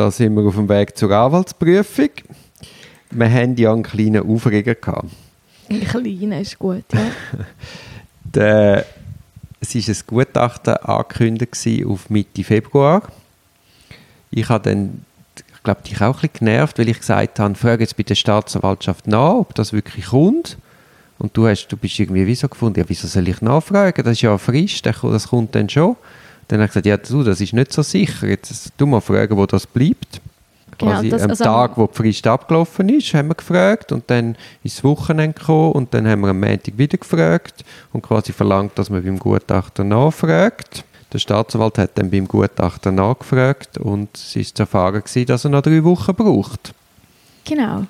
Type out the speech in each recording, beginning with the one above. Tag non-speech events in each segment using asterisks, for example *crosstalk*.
da sind wir auf dem Weg zur Anwaltsprüfung. Wir hatten ja einen kleinen Aufreger. Gehabt. Ein kleiner ist gut, ja. *laughs* Der, es war ein Gutachten angekündigt auf Mitte Februar. Ich habe dann, ich glaube, dich auch ein bisschen genervt, weil ich gesagt habe, frage jetzt bei der Staatsanwaltschaft nach, ob das wirklich kommt. Und du, hast, du bist irgendwie wieso gefunden, ja, wieso soll ich nachfragen? Das ist ja frisch, das kommt dann schon. Dann habe ich gesagt, ja, du, das ist nicht so sicher. Jetzt du mal fragen, wo das bleibt. Genau, Quasi das, am also, Tag, wo die Frist abgelaufen ist, haben wir gefragt und dann ist das Wochenende gekommen und dann haben wir am Montag wieder gefragt und quasi verlangt, dass man beim Gutachter nachfragt. Der Staatsanwalt hat dann beim Gutachter nachgefragt und es war zu erfahren, gewesen, dass er noch drei Wochen braucht. Genau.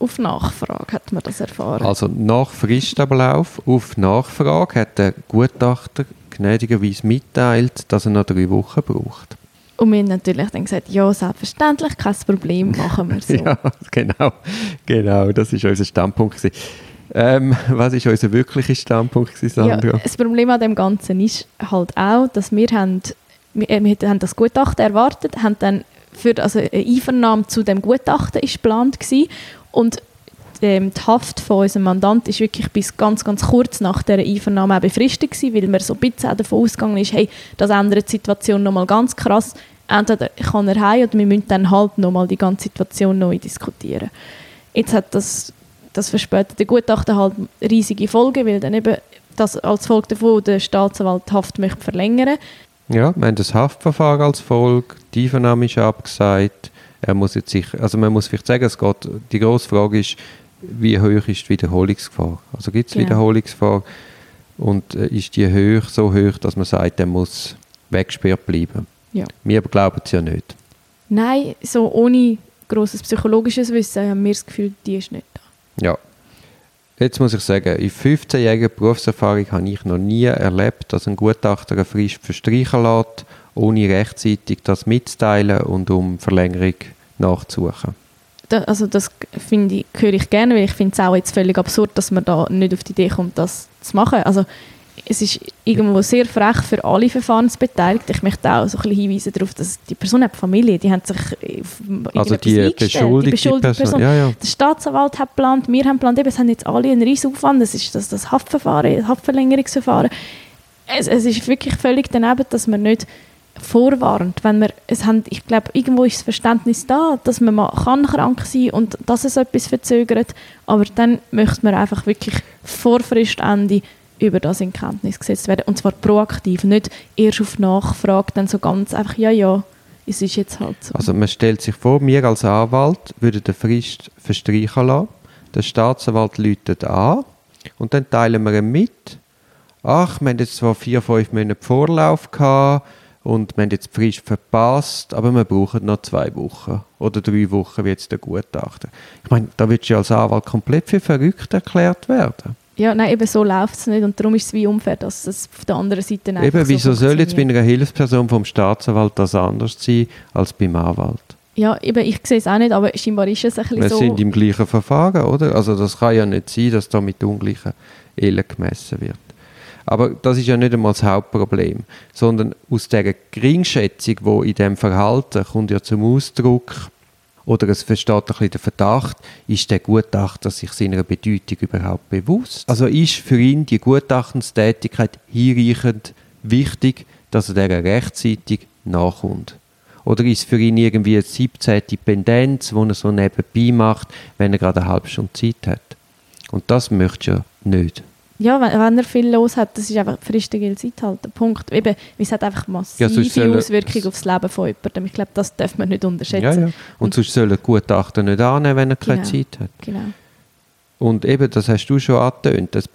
Auf Nachfrage hat man das erfahren. Also nach Fristablauf, auf Nachfrage hat der Gutachter gnädigerweise mitteilt, dass er noch drei Wochen braucht. Und wir haben natürlich dann gesagt, ja, selbstverständlich, kein Problem, *laughs* machen wir so. ja, genau, genau, das war unser Standpunkt. Ähm, was war unser wirklicher Standpunkt, Sandra? Ja, das Problem an dem Ganzen ist halt auch, dass wir, haben, wir, äh, wir haben das Gutachten erwartet, haben dann für, also eine Einvernahme zu dem Gutachten ist geplant gewesen, und ähm, die Haft von unserem Mandant ist wirklich bis ganz, ganz kurz nach der Einvernahme auch befristet gewesen, weil man so ein bisschen davon ausgegangen ist, hey, das ändert die Situation nochmal ganz krass. Entweder kann er heim oder wir müssen dann halt nochmal die ganze Situation neu diskutieren. Jetzt hat das, das verspätete Gutachten halt riesige Folgen, weil dann eben das als Folge davon der Staatsanwalt die Haft möchte verlängern Ja, wir haben das Haftverfahren als Folge, die Einvernahme ist abgesagt, er muss jetzt sich, also man muss vielleicht sagen, es geht, die grosse Frage ist, wie hoch ist die Wiederholungsgefahr? Also gibt es genau. Wiederholungsgefahr und äh, ist die hoch, so hoch, dass man sagt, er muss weggesperrt bleiben? Ja. Wir glauben es ja nicht. Nein, so ohne grosses psychologisches Wissen haben wir das Gefühl, die ist nicht da. Ja. Jetzt muss ich sagen, in 15-jähriger Berufserfahrung habe ich noch nie erlebt, dass ein Gutachter eine Frist verstreichen lässt, ohne rechtzeitig das mitzuteilen und um Verlängerung nachzusuchen da, also das finde ich, höre ich gerne, weil ich finde es auch jetzt völlig absurd, dass man da nicht auf die Idee kommt, das zu machen. Also es ist irgendwo sehr frech für alle Verfahrensbeteiligten. Ich möchte auch so ein bisschen hinweisen darauf, dass die Person hat Familie, die haben sich also die beschuldigte, die beschuldigte Person. Person. Ja, ja. Der Staatsanwalt hat geplant, wir haben geplant, eben, es haben jetzt alle einen riesen Aufwand, das ist das, das Haftverfahren, das Haftverlängerungsverfahren. Es, es ist wirklich völlig daneben, dass man nicht vorwarnt, wenn wir es haben, ich glaube, irgendwo ist das Verständnis da, dass man mal kann krank sein und dass es etwas verzögert, aber dann möchte man einfach wirklich vor Fristende über das in Kenntnis gesetzt werden und zwar proaktiv, nicht erst auf Nachfrage, dann so ganz einfach, ja, ja, es ist jetzt halt so. Also man stellt sich vor, wir als Anwalt würden den Frist verstreichen lassen, der Staatsanwalt läutet an und dann teilen wir ihm mit, ach, wir haben jetzt zwar vier, fünf Monate Vorlauf gehabt, und wir haben jetzt die Frist verpasst, aber wir brauchen noch zwei Wochen oder drei Wochen, wie jetzt der Gutachter. Ich meine, da wird ja als Anwalt komplett für verrückt erklärt werden. Ja, nein, eben so läuft es nicht und darum ist es wie unfair, dass es auf der anderen Seite einfach Eben, wieso so soll jetzt bei einer Hilfsperson vom Staatsanwalt das anders sein als beim Anwalt? Ja, eben, ich sehe es auch nicht, aber scheinbar ist es ein bisschen Wir so. Wir sind im gleichen Verfahren, oder? Also das kann ja nicht sein, dass da mit ungleichen Ehen gemessen wird. Aber das ist ja nicht einmal das Hauptproblem, sondern aus der Geringschätzung, die in dem Verhalten kommt ja zum Ausdruck, oder es versteht ein bisschen der Verdacht, ist der Gutachter sich seiner Bedeutung überhaupt bewusst? Also ist für ihn die Gutachtenstätigkeit hinreichend wichtig, dass er der rechtzeitig nachkommt? Oder ist für ihn irgendwie eine 17 Dependenz, die er so nebenbei macht, wenn er gerade eine halbe Stunde Zeit hat? Und das möchte ja nicht. Ja, wenn, wenn, er viel los hat, das ist einfach Fristen gilt Zeit halt. Der Punkt. Eben, es hat einfach massive ja, Auswirkungen aufs Leben von jemandem. Ich glaube, das darf man nicht unterschätzen. Ja, ja. Und, Und sonst soll er Gutachter nicht annehmen, wenn er keine genau, Zeit hat. Genau. Und eben, das hast du schon angetönt, dass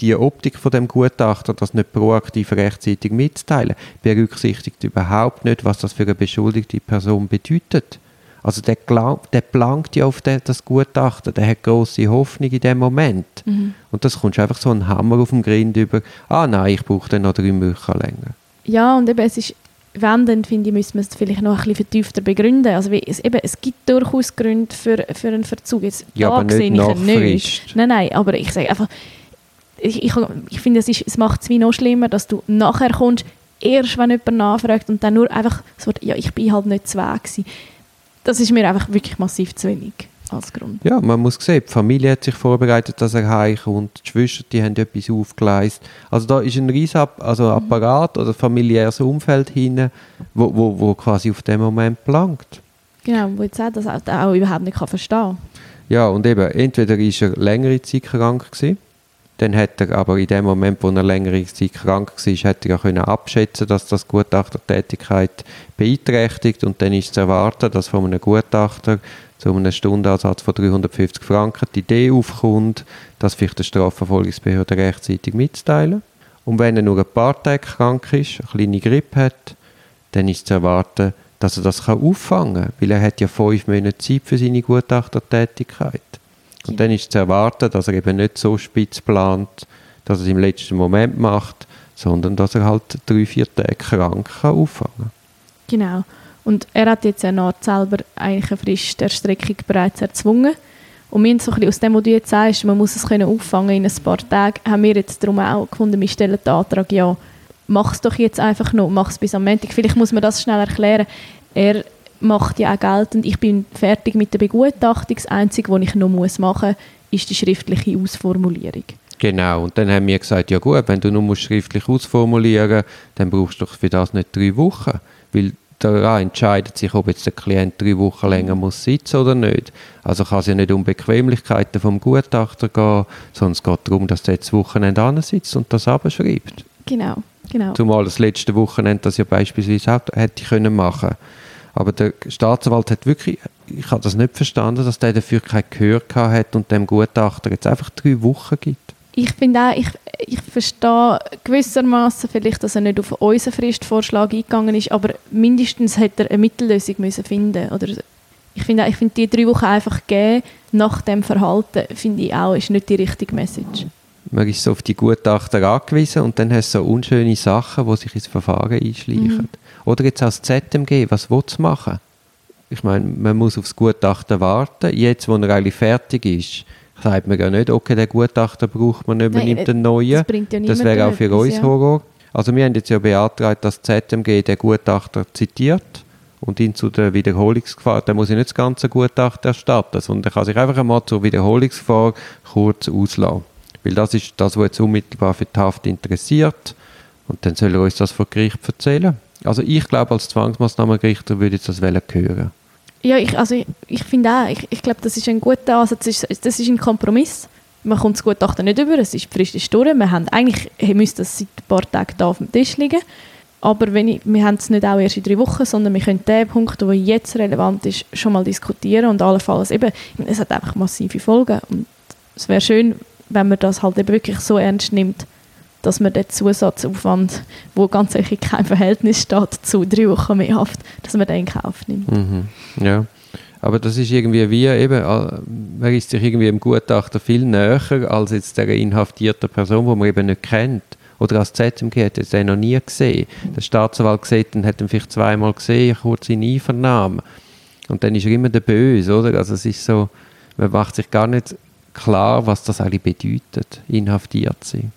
die Optik von dem Gutachter, das nicht proaktiv rechtzeitig mitzuteilen, berücksichtigt überhaupt nicht, was das für eine beschuldigte Person bedeutet. Also der, glaub, der plankt ja auf das Gutachten, der hat große Hoffnung in dem Moment. Mhm. Und das kommt einfach so ein Hammer auf dem Grind über, ah nein, ich brauche dann noch drei Wochen länger. Ja, und eben, es ist, wenn, dann finde ich, müssen wir es vielleicht noch ein bisschen vertiefter begründen. Also es, eben, es gibt durchaus Gründe für, für einen Verzug. Jetzt, ja, aber nicht nach nicht. Nein, nein, aber ich sage einfach, ich, ich, ich finde, es, es macht es wie noch schlimmer, dass du nachher kommst, erst wenn jemand nachfragt und dann nur einfach so, ja, ich bin halt nicht zwei gewesen das ist mir einfach wirklich massiv zu wenig als Grund. Ja, man muss sehen, die Familie hat sich vorbereitet, dass er heimkommt, die Schwester die haben etwas aufgeleistet. Also da ist ein riesiger also Apparat oder familiäres Umfeld hin, wo, wo, wo quasi auf den Moment belangt. Genau, wo jetzt auch das auch, auch überhaupt nicht kann verstehen kann. Ja, und eben, entweder ist er längere Zeit krank gewesen, dann hätte er aber in dem Moment, wo er längere Zeit krank war, hätte er können abschätzen dass das Gutachtertätigkeit beeinträchtigt und dann ist zu erwarten, dass von einem Gutachter zu einem Stundenansatz von 350 Franken die Idee aufkommt, das vielleicht der Strafverfolgungsbehörde rechtzeitig mitzuteilen. Und wenn er nur ein paar Tage krank ist, eine kleine Grippe hat, dann ist zu erwarten, dass er das auffangen kann, weil er hat ja fünf Monate Zeit für seine Gutachtertätigkeit. Und dann ist zu erwarten, dass er eben nicht so spitz plant, dass er es im letzten Moment macht, sondern dass er halt drei, vier Tage krank kann auffangen kann. Genau. Und er hat jetzt eine Art selber eigentlich eine Fristerstreckung bereits erzwungen. Und wir so aus dem, was du jetzt sagst, man muss es können auffangen in ein paar Tagen, haben wir jetzt darum auch gefunden, wir stellen den Antrag, ja, mach es doch jetzt einfach noch, mach es bis am Montag. Vielleicht muss man das schnell erklären. Er macht ja auch geltend, ich bin fertig mit der Begutachtung, das Einzige, was ich noch muss machen muss, ist die schriftliche Ausformulierung. Genau, und dann haben wir gesagt, ja gut, wenn du nur schriftlich ausformulieren musst, dann brauchst du doch für das nicht drei Wochen, weil daran entscheidet sich, ob jetzt der Klient drei Wochen länger muss sitzen oder nicht. Also kann es ja nicht um Bequemlichkeiten vom Gutachter gehen, sondern es geht darum, dass der jetzt Wochenende sitzt und das abschreibt. Genau, genau. Zumal das letzte Wochenende das ja beispielsweise auch hätte können machen aber der Staatsanwalt hat wirklich, ich habe das nicht verstanden, dass der dafür kein Gehör hat und dem Gutachter jetzt einfach drei Wochen gibt ich finde auch, ich, ich verstehe gewissermaßen vielleicht, dass er nicht auf unseren Fristvorschlag eingegangen ist, aber mindestens hätte er eine Mittellösung müssen finden oder ich finde ich finde die drei Wochen einfach geben nach dem Verhalten finde ich auch ist nicht die richtige Message. Man ist so auf die Gutachter angewiesen und dann hast du so unschöne Sachen, die sich ins Verfahren einschleichen. Mhm. Oder jetzt als ZMG, was willst du machen? Ich meine, man muss aufs Gutachten warten. Jetzt, wo er eigentlich fertig ist, sagt man ja nicht, okay, den Gutachter braucht man nicht, man nimmt einen neuen. Das, ja das wäre auch für etwas, uns ja. Horror. Also wir haben jetzt ja beantragt, dass ZMG den Gutachter zitiert und ihn zu der Wiederholungsgefahr, dann muss ich nicht das ganze Gutachten erstatten, sondern er kann sich einfach einmal zur Wiederholungsgefahr kurz auslassen. Weil das ist das, was jetzt unmittelbar für die Haft interessiert. Und dann soll er uns das vor Gericht erzählen. Also ich glaube, als Zwangsmaßnahmengerichter würde ich das hören ja, ich, also ich, ich finde auch, ich, ich glaube, das ist ein guter Ansatz, das ist, das ist ein Kompromiss. Man kommt das Gutachten nicht über, es ist Frist ist durch. Wir haben, eigentlich müsste das seit ein paar Tagen da auf dem Tisch liegen. Aber wenn ich, wir haben es nicht auch erst in drei Wochen, sondern wir können den Punkt, der jetzt relevant ist, schon mal diskutieren und allenfalls eben, es hat einfach massive Folgen und es wäre schön, wenn man das halt eben wirklich so ernst nimmt, dass man den Zusatzaufwand, wo ganz sicher kein Verhältnis steht zu drei Wochen mehr Haft, dass man den in Kauf nimmt. Mhm. Ja. Aber das ist irgendwie wie eben, äh, man ist sich irgendwie im Gutachter viel näher als jetzt der inhaftierten Person, die man eben nicht kennt. Oder als ZMG hat er den noch nie gesehen. Der Staatsanwalt gesehen, dann hat ihn vielleicht zweimal gesehen, kurz in Einvernahmen. Und dann ist er immer der Böse, oder? Also es ist so, man macht sich gar nicht klar, was das eigentlich bedeutet, inhaftiert zu sein.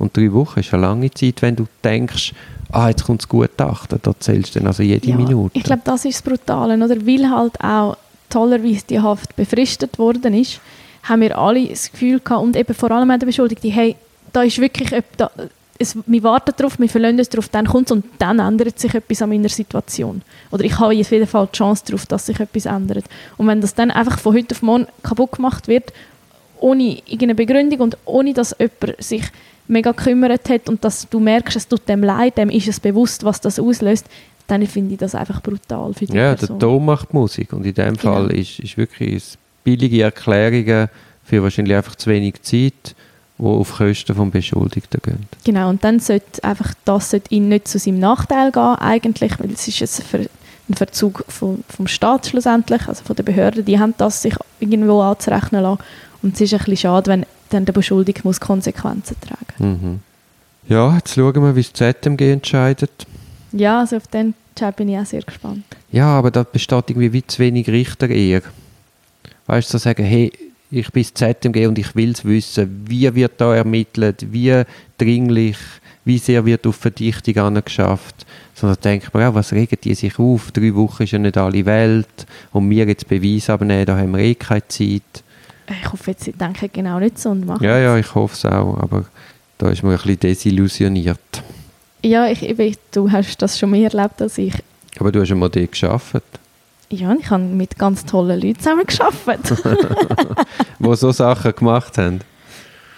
Und drei Wochen ist eine lange Zeit, wenn du denkst, ah, jetzt kommt das Gutachten, da zählst du dann also jede ja, Minute. Ich glaube, das ist das Brutale, oder? Weil halt auch tollerweise die Haft befristet worden ist, haben wir alle das Gefühl gehabt, und eben vor allem auch der Beschuldigte, hey, da ist wirklich, da, es, wir warten darauf, wir verlassen uns darauf, dann kommt es und dann ändert sich etwas an meiner Situation. Oder ich habe auf jeden Fall die Chance darauf, dass sich etwas ändert. Und wenn das dann einfach von heute auf morgen kaputt gemacht wird, ohne irgendeine Begründung und ohne, dass jemand sich mega gekümmert hat und dass du merkst, es tut dem leid, dem ist es bewusst, was das auslöst, dann finde ich das einfach brutal für die Ja, Person. der Ton macht Musik und in dem genau. Fall ist, ist wirklich billige Erklärungen für wahrscheinlich einfach zu wenig Zeit, die auf Kosten des Beschuldigten gehen. Genau, und dann sollte einfach das sollte ihn nicht zu seinem Nachteil gehen, eigentlich, weil es ist ein, Verzug vom, vom Staat schlussendlich, also von den Behörden, die haben das sich irgendwo anzurechnen lassen und es ist ein bisschen schade, wenn dann der Beschuldigte muss Konsequenzen tragen. Mhm. Ja, jetzt schauen wir, wie das ZMG entscheidet. Ja, also auf den Entscheid bin ich auch sehr gespannt. Ja, aber da besteht irgendwie wie zu wenig Richter eher. Weißt du, so sagen, hey, ich bin das ZMG und ich will es wissen, wie wird da ermittelt, wie dringlich, wie sehr wird auf Verdichtung angeschafft, sondern denkt man auch, was regen die sich auf? Drei Wochen ist ja nicht alle Welt und wir jetzt Beweis abnehmen, da haben wir eh keine Zeit. Ich hoffe jetzt, sie denken genau nicht so und machen Ja, ja, ich hoffe es auch, aber da ist man ein bisschen desillusioniert. Ja, ich, ich, du hast das schon mehr erlebt als ich. Aber du hast ja mal dort gearbeitet. Ja, ich habe mit ganz tollen Leuten zusammen gearbeitet. *laughs* die so Sachen gemacht haben.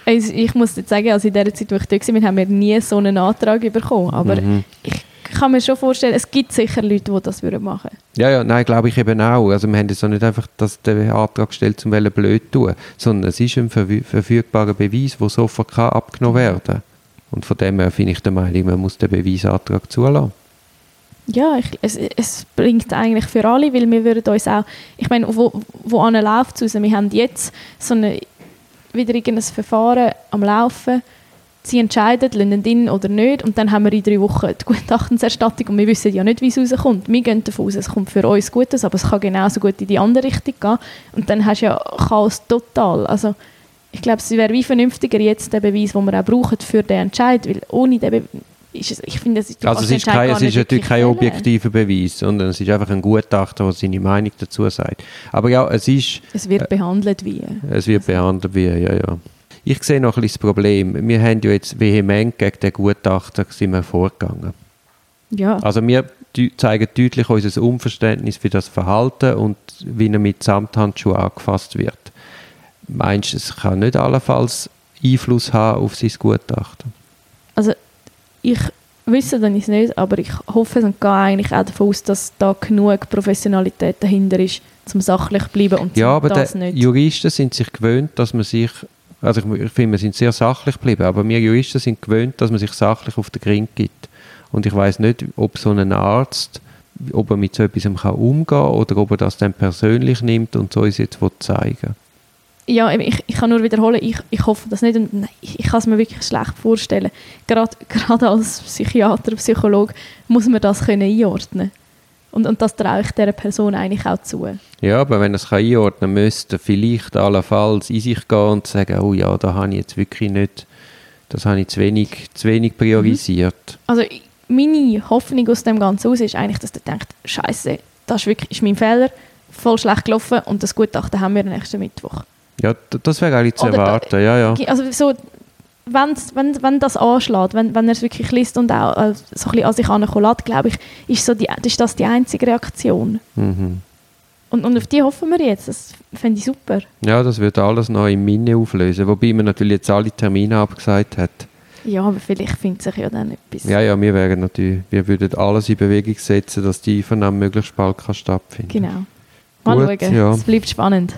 Also ich muss jetzt sagen, also in der Zeit, wo ich da war, haben wir nie so einen Antrag bekommen. Aber mhm. ich kann mir schon vorstellen, es gibt sicher Leute, die das würden machen Ja, ja, nein, glaube ich eben auch. Also wir haben jetzt auch nicht einfach das, den Antrag gestellt, um blöd zu tun, sondern es ist ein verfügbarer Beweis, der sofort kann abgenommen werden kann. Und von dem her finde ich der Meinung, man muss den Beweisantrag zulassen. Ja, ich, es, es bringt eigentlich für alle, weil wir würden uns auch, ich meine, wo, wo läuft es raus? Wir haben jetzt so eine, wieder irgendein Verfahren am Laufen, sie entscheiden, lassen ihn oder nicht und dann haben wir in drei Wochen die Gutachtenserstattung und wir wissen ja nicht, wie es rauskommt. Wir gehen davon aus, es kommt für uns Gutes, aber es kann genauso gut in die andere Richtung gehen und dann hast du ja Chaos total. Also ich glaube, es wäre wie vernünftiger jetzt der Beweis, den wir auch brauchen für den Entscheid, weil ohne den Beweis ist es, ich finde, es, also es ist, kein, es ist natürlich kein objektiver Beweis, sondern es ist einfach ein Gutachter, der seine Meinung dazu sagt. Aber ja, es ist... Es wird äh, behandelt wie. Es wird also. behandelt wie, ja, ja. Ich sehe noch ein bisschen das Problem. Wir haben ja jetzt vehement gegen den Gutachter sind wir vorgegangen. Ja. Also wir zeigen deutlich unser Unverständnis für das Verhalten und wie er mit Samthandschuhen angefasst wird. Meinst du, es kann nicht allenfalls Einfluss haben auf sein Gutachten? Also ich wüsste dann es nicht, aber ich hoffe und gehe eigentlich auch davon aus, dass da genug Professionalität dahinter ist, zum sachlich zu bleiben und ja, aber das nicht. Juristen sind sich gewöhnt, dass man sich also ich, ich finde, wir sind sehr sachlich geblieben, aber wir Juristen sind gewöhnt, dass man sich sachlich auf den Grind gibt. Und ich weiß nicht, ob so ein Arzt, ob er mit so etwas umgehen kann oder ob er das dann persönlich nimmt und so uns jetzt zeigen ja, ich, ich kann nur wiederholen, ich, ich hoffe das nicht und ich, ich kann es mir wirklich schlecht vorstellen. Gerade, *laughs* gerade als Psychiater, Psychologe muss man das können einordnen und, und das traue ich dieser Person eigentlich auch zu. Ja, aber wenn er es einordnen müsste, vielleicht allenfalls in sich gehen und sagen, oh ja, da habe ich jetzt wirklich nicht, das habe ich zu wenig, zu wenig priorisiert. Mhm. Also meine Hoffnung aus dem Ganzen aus ist eigentlich, dass er denkt, Scheiße, das ist wirklich ist mein Fehler, voll schlecht gelaufen und das Gutachten haben wir nächsten Mittwoch. Ja, das wäre eigentlich zu Oder erwarten, da, ja, ja. Also so, wenn's, wenn, wenn das anschlägt, wenn, wenn er es wirklich liest und auch äh, so ein bisschen an sich ankommt, glaube ich, ist, so die, ist das die einzige Reaktion. Mhm. Und, und auf die hoffen wir jetzt, das fände ich super. Ja, das wird alles noch im Minne auflösen, wobei man natürlich jetzt alle Termine abgesagt hat. Ja, aber vielleicht findet sich ja dann etwas. Ja, ja, wir wären natürlich, wir würden alles in Bewegung setzen, dass die Einvernahme möglichst bald kann stattfinden Genau. Mal Gut, schauen, ja. es bleibt spannend.